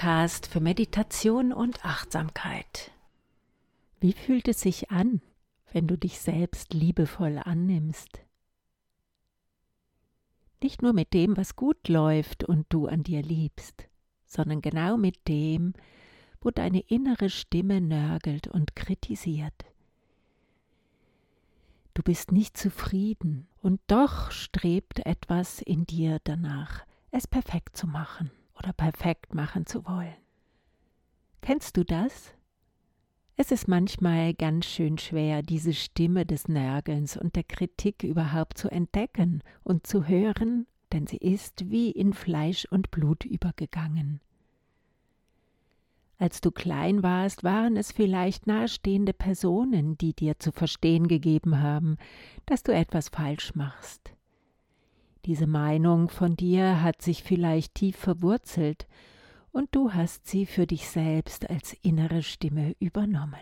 Podcast für Meditation und Achtsamkeit. Wie fühlt es sich an, wenn du dich selbst liebevoll annimmst? Nicht nur mit dem, was gut läuft und du an dir liebst, sondern genau mit dem, wo deine innere Stimme nörgelt und kritisiert. Du bist nicht zufrieden und doch strebt etwas in dir danach, es perfekt zu machen oder perfekt machen zu wollen. Kennst du das? Es ist manchmal ganz schön schwer, diese Stimme des Nörgelns und der Kritik überhaupt zu entdecken und zu hören, denn sie ist wie in Fleisch und Blut übergegangen. Als du klein warst, waren es vielleicht nahestehende Personen, die dir zu verstehen gegeben haben, dass du etwas falsch machst. Diese Meinung von dir hat sich vielleicht tief verwurzelt, und du hast sie für dich selbst als innere Stimme übernommen.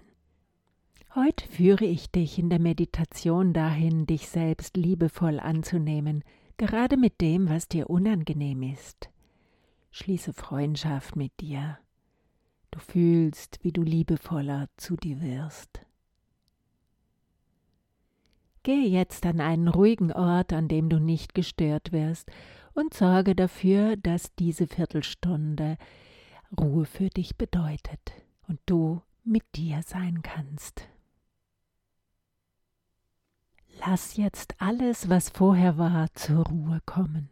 Heute führe ich dich in der Meditation dahin, dich selbst liebevoll anzunehmen, gerade mit dem, was dir unangenehm ist. Schließe Freundschaft mit dir. Du fühlst, wie du liebevoller zu dir wirst. Gehe jetzt an einen ruhigen Ort, an dem du nicht gestört wirst, und sorge dafür, dass diese Viertelstunde Ruhe für dich bedeutet und du mit dir sein kannst. Lass jetzt alles, was vorher war, zur Ruhe kommen.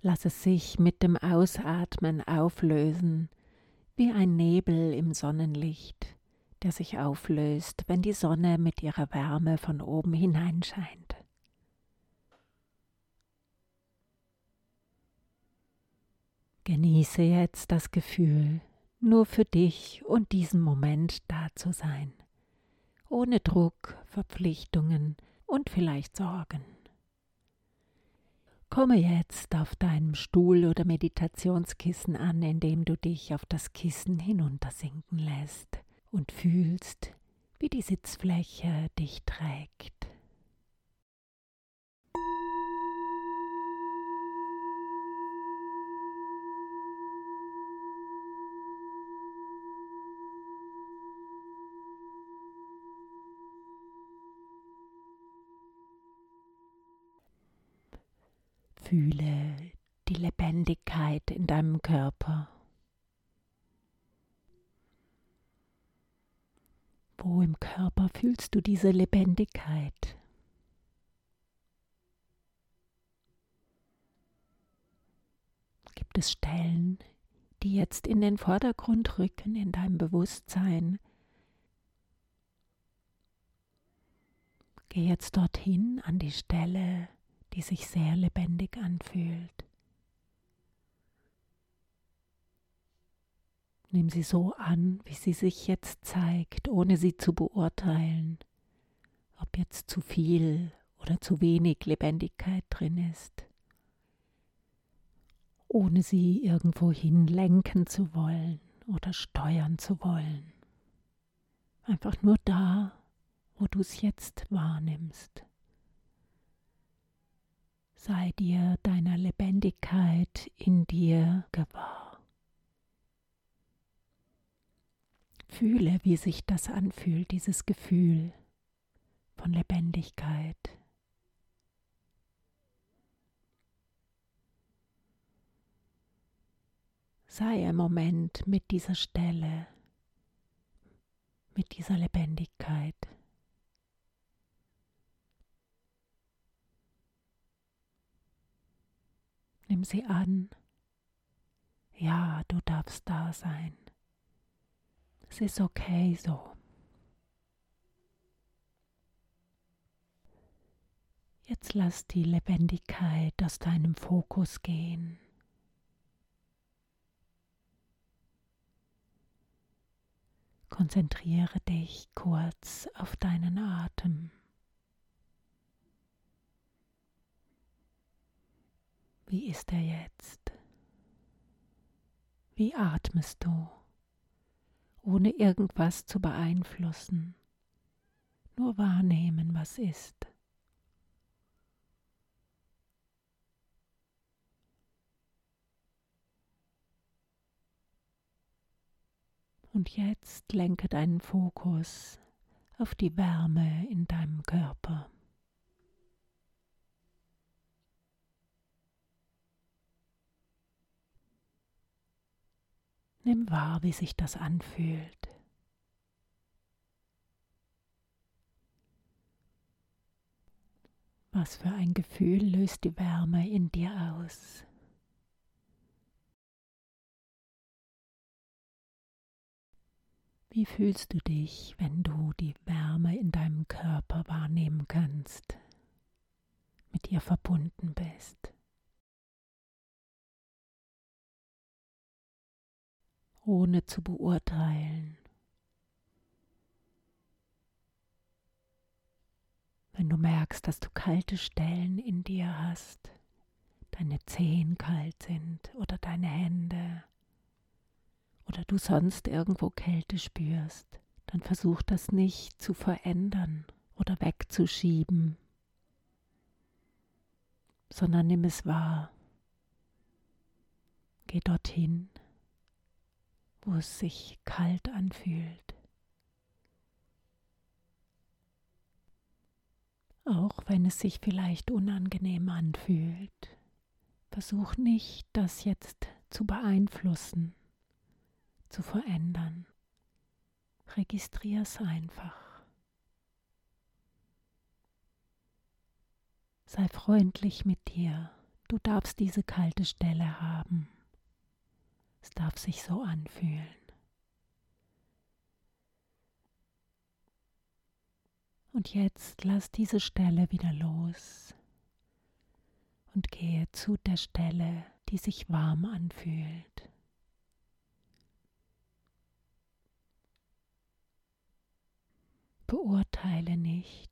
Lass es sich mit dem Ausatmen auflösen, wie ein Nebel im Sonnenlicht der sich auflöst, wenn die Sonne mit ihrer Wärme von oben hineinscheint. Genieße jetzt das Gefühl, nur für dich und diesen Moment da zu sein, ohne Druck, Verpflichtungen und vielleicht Sorgen. Komme jetzt auf deinem Stuhl oder Meditationskissen an, indem du dich auf das Kissen hinuntersinken lässt und fühlst, wie die Sitzfläche dich trägt. Fühle die Lebendigkeit in deinem Körper. Wo im Körper fühlst du diese Lebendigkeit? Gibt es Stellen, die jetzt in den Vordergrund rücken in deinem Bewusstsein? Geh jetzt dorthin an die Stelle, die sich sehr lebendig anfühlt. Nimm sie so an, wie sie sich jetzt zeigt, ohne sie zu beurteilen, ob jetzt zu viel oder zu wenig Lebendigkeit drin ist, ohne sie irgendwohin lenken zu wollen oder steuern zu wollen. Einfach nur da, wo du es jetzt wahrnimmst. Sei dir deiner Lebendigkeit in dir gewahr. Fühle, wie sich das anfühlt, dieses Gefühl von Lebendigkeit. Sei im Moment mit dieser Stelle, mit dieser Lebendigkeit. Nimm sie an. Ja, du darfst da sein. Es ist okay so. Jetzt lass die Lebendigkeit aus deinem Fokus gehen. Konzentriere dich kurz auf deinen Atem. Wie ist er jetzt? Wie atmest du? ohne irgendwas zu beeinflussen. Nur wahrnehmen, was ist. Und jetzt lenke deinen Fokus auf die Wärme in deinem Körper. Nimm wahr, wie sich das anfühlt. Was für ein Gefühl löst die Wärme in dir aus? Wie fühlst du dich, wenn du die Wärme in deinem Körper wahrnehmen kannst, mit ihr verbunden bist? Ohne zu beurteilen. Wenn du merkst, dass du kalte Stellen in dir hast, deine Zehen kalt sind oder deine Hände, oder du sonst irgendwo Kälte spürst, dann versuch das nicht zu verändern oder wegzuschieben, sondern nimm es wahr. Geh dorthin, wo es sich kalt anfühlt. Auch wenn es sich vielleicht unangenehm anfühlt, versuch nicht, das jetzt zu beeinflussen zu verändern. Registrier es einfach. Sei freundlich mit dir. Du darfst diese kalte Stelle haben. Es darf sich so anfühlen. Und jetzt lass diese Stelle wieder los und gehe zu der Stelle, die sich warm anfühlt. Beurteile nicht.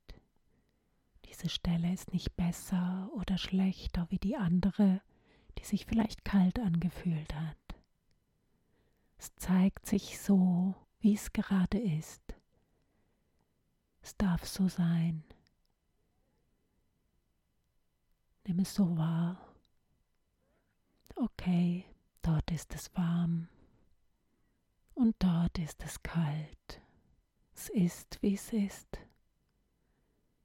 Diese Stelle ist nicht besser oder schlechter wie die andere, die sich vielleicht kalt angefühlt hat. Es zeigt sich so, wie es gerade ist. Es darf so sein. Nimm es so wahr. Okay, dort ist es warm und dort ist es kalt. Es ist, wie es ist.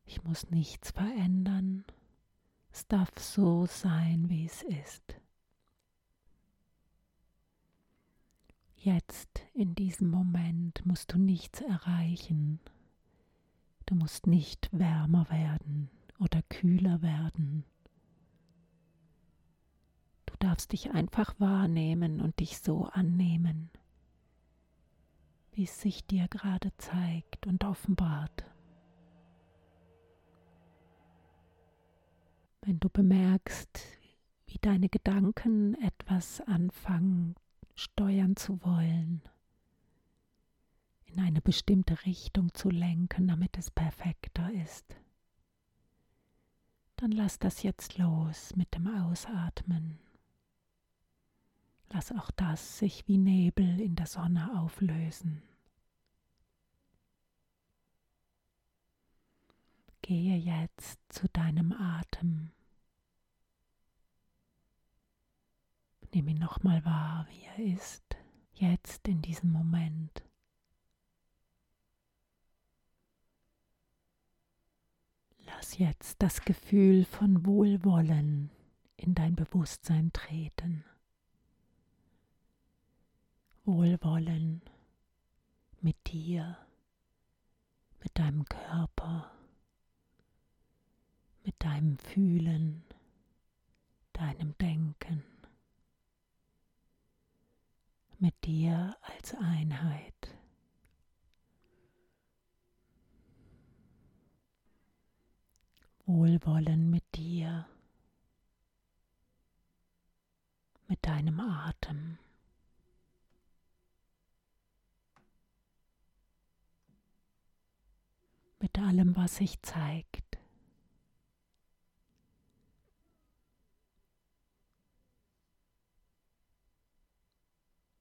Ich muss nichts verändern. Es darf so sein, wie es ist. Jetzt, in diesem Moment, musst du nichts erreichen. Du musst nicht wärmer werden oder kühler werden. Du darfst dich einfach wahrnehmen und dich so annehmen wie es sich dir gerade zeigt und offenbart. Wenn du bemerkst, wie deine Gedanken etwas anfangen steuern zu wollen, in eine bestimmte Richtung zu lenken, damit es perfekter ist, dann lass das jetzt los mit dem Ausatmen. Lass auch das sich wie Nebel in der Sonne auflösen. Gehe jetzt zu deinem Atem. Nimm ihn nochmal wahr, wie er ist, jetzt in diesem Moment. Lass jetzt das Gefühl von Wohlwollen in dein Bewusstsein treten. Wohlwollen mit dir, mit deinem Körper mit deinem Fühlen, deinem Denken, mit dir als Einheit. Wohlwollen mit dir, mit deinem Atem. mit allem, was sich zeigt.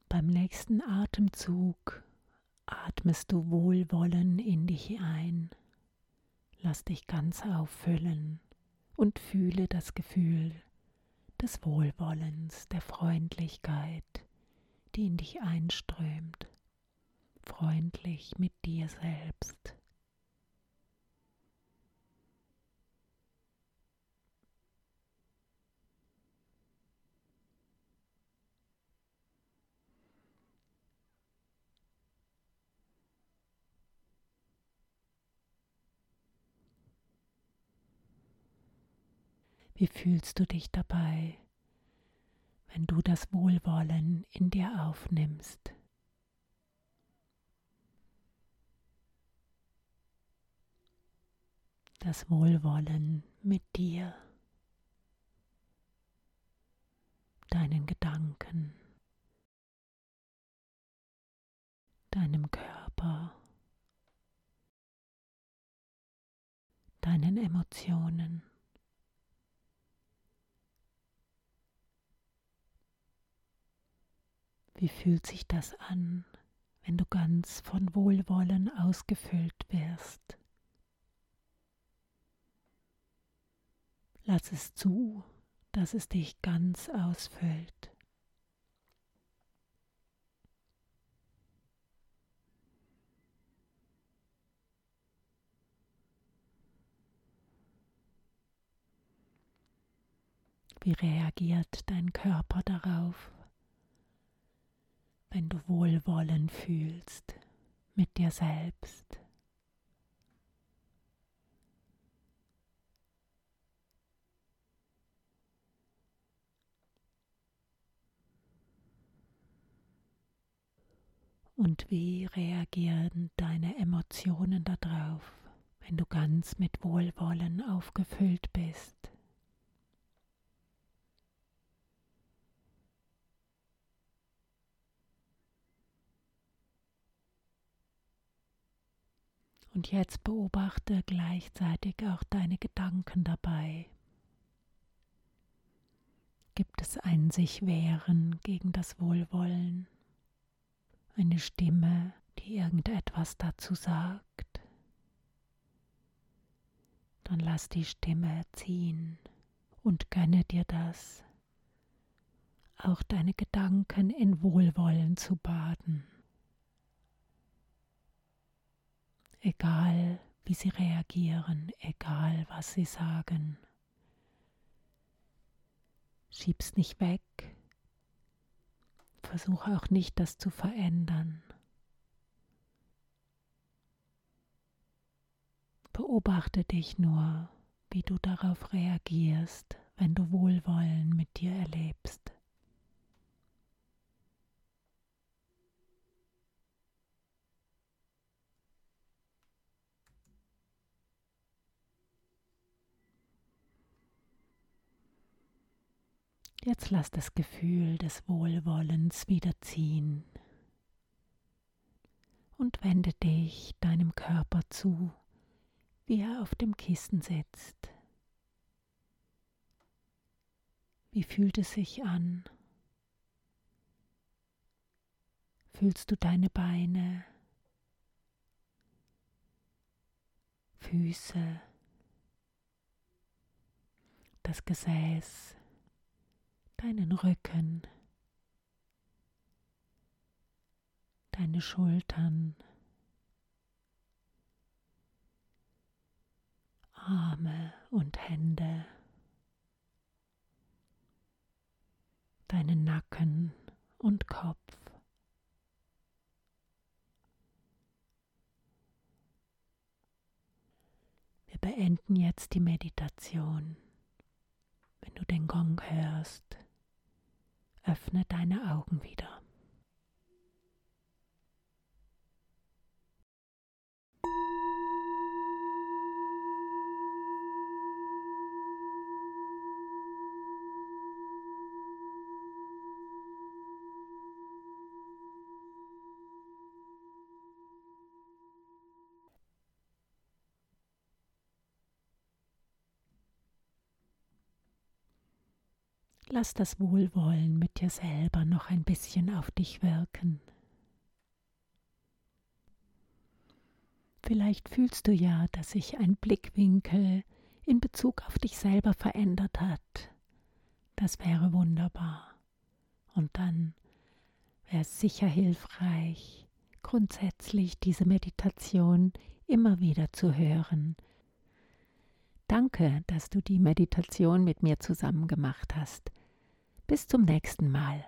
Beim nächsten Atemzug atmest du Wohlwollen in dich ein. Lass dich ganz auffüllen und fühle das Gefühl des Wohlwollens, der Freundlichkeit, die in dich einströmt. freundlich mit dir selbst. Wie fühlst du dich dabei, wenn du das Wohlwollen in dir aufnimmst? Das Wohlwollen mit dir, deinen Gedanken, deinem Körper, deinen Emotionen. Wie fühlt sich das an, wenn du ganz von Wohlwollen ausgefüllt wirst? Lass es zu, dass es dich ganz ausfüllt. Wie reagiert dein Körper darauf? Wenn du Wohlwollen fühlst mit dir selbst. Und wie reagieren deine Emotionen darauf, wenn du ganz mit Wohlwollen aufgefüllt bist? Und jetzt beobachte gleichzeitig auch deine Gedanken dabei. Gibt es ein sich wehren gegen das Wohlwollen? Eine Stimme, die irgendetwas dazu sagt? Dann lass die Stimme ziehen und gönne dir das, auch deine Gedanken in Wohlwollen zu baden. Egal wie sie reagieren, egal was sie sagen. Schieb's nicht weg, versuche auch nicht, das zu verändern. Beobachte dich nur, wie du darauf reagierst, wenn du Wohlwollen mit dir erlebst. Jetzt lass das Gefühl des Wohlwollens wieder ziehen und wende dich deinem Körper zu, wie er auf dem Kissen sitzt. Wie fühlt es sich an? Fühlst du deine Beine, Füße, das Gesäß? Deinen Rücken, deine Schultern, Arme und Hände, deinen Nacken und Kopf. Wir beenden jetzt die Meditation. Wenn du den Gong hörst, öffne deine Augen wieder. Lass das Wohlwollen mit dir selber noch ein bisschen auf dich wirken. Vielleicht fühlst du ja, dass sich ein Blickwinkel in Bezug auf dich selber verändert hat. Das wäre wunderbar. Und dann wäre es sicher hilfreich, grundsätzlich diese Meditation immer wieder zu hören. Danke, dass du die Meditation mit mir zusammen gemacht hast. Bis zum nächsten Mal.